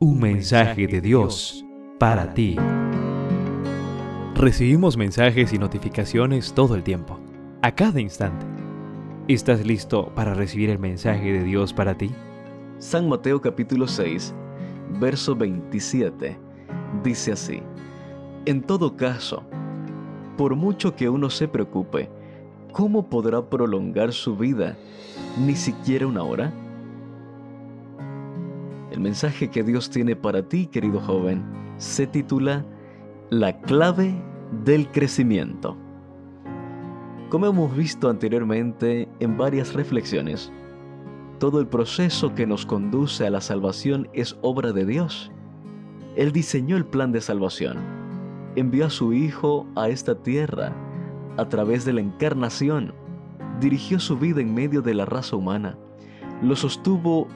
Un mensaje de Dios para ti. Recibimos mensajes y notificaciones todo el tiempo, a cada instante. ¿Estás listo para recibir el mensaje de Dios para ti? San Mateo capítulo 6, verso 27, dice así, En todo caso, por mucho que uno se preocupe, ¿cómo podrá prolongar su vida? ¿Ni siquiera una hora? El mensaje que Dios tiene para ti, querido joven, se titula La clave del crecimiento. Como hemos visto anteriormente en varias reflexiones, todo el proceso que nos conduce a la salvación es obra de Dios. Él diseñó el plan de salvación, envió a su Hijo a esta tierra a través de la encarnación, dirigió su vida en medio de la raza humana, lo sostuvo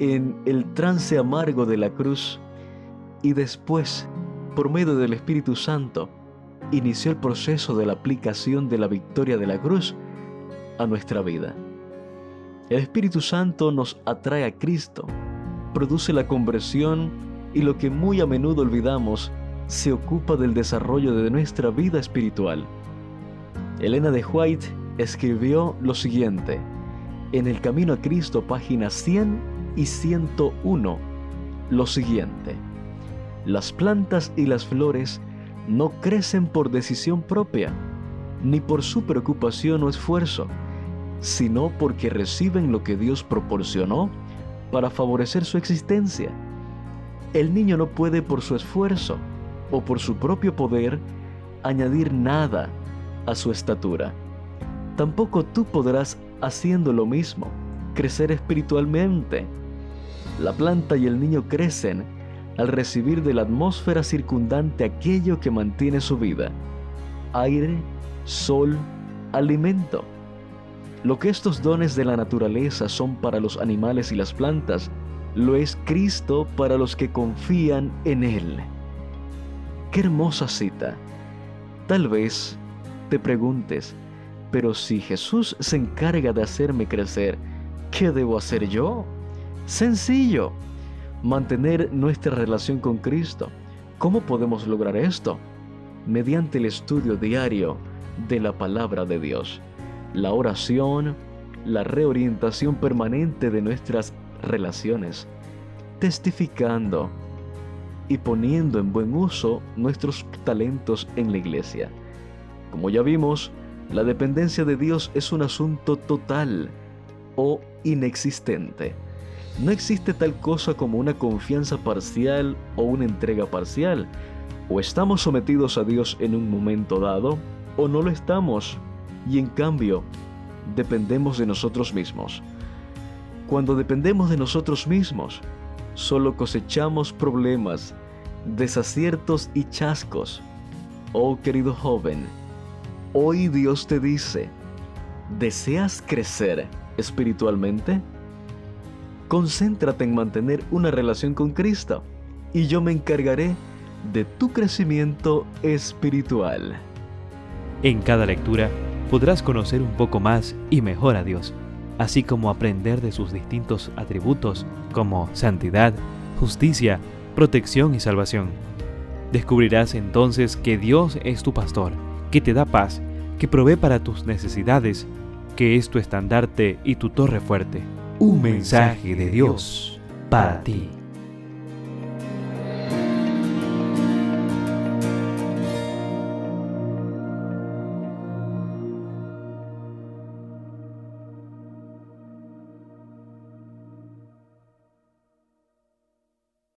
en el trance amargo de la cruz y después, por medio del Espíritu Santo, inició el proceso de la aplicación de la victoria de la cruz a nuestra vida. El Espíritu Santo nos atrae a Cristo, produce la conversión y lo que muy a menudo olvidamos, se ocupa del desarrollo de nuestra vida espiritual. Elena de White escribió lo siguiente, en el Camino a Cristo, página 100 y 101 lo siguiente. Las plantas y las flores no crecen por decisión propia, ni por su preocupación o esfuerzo, sino porque reciben lo que Dios proporcionó para favorecer su existencia. El niño no puede por su esfuerzo o por su propio poder añadir nada a su estatura. Tampoco tú podrás, haciendo lo mismo, crecer espiritualmente la planta y el niño crecen al recibir de la atmósfera circundante aquello que mantiene su vida. Aire, sol, alimento. Lo que estos dones de la naturaleza son para los animales y las plantas, lo es Cristo para los que confían en Él. Qué hermosa cita. Tal vez te preguntes, pero si Jesús se encarga de hacerme crecer, ¿qué debo hacer yo? Sencillo, mantener nuestra relación con Cristo. ¿Cómo podemos lograr esto? Mediante el estudio diario de la palabra de Dios, la oración, la reorientación permanente de nuestras relaciones, testificando y poniendo en buen uso nuestros talentos en la iglesia. Como ya vimos, la dependencia de Dios es un asunto total o inexistente. No existe tal cosa como una confianza parcial o una entrega parcial. O estamos sometidos a Dios en un momento dado, o no lo estamos. Y en cambio, dependemos de nosotros mismos. Cuando dependemos de nosotros mismos, solo cosechamos problemas, desaciertos y chascos. Oh querido joven, hoy Dios te dice, ¿deseas crecer espiritualmente? Concéntrate en mantener una relación con Cristo y yo me encargaré de tu crecimiento espiritual. En cada lectura podrás conocer un poco más y mejor a Dios, así como aprender de sus distintos atributos como santidad, justicia, protección y salvación. Descubrirás entonces que Dios es tu pastor, que te da paz, que provee para tus necesidades, que es tu estandarte y tu torre fuerte un mensaje de Dios para ti.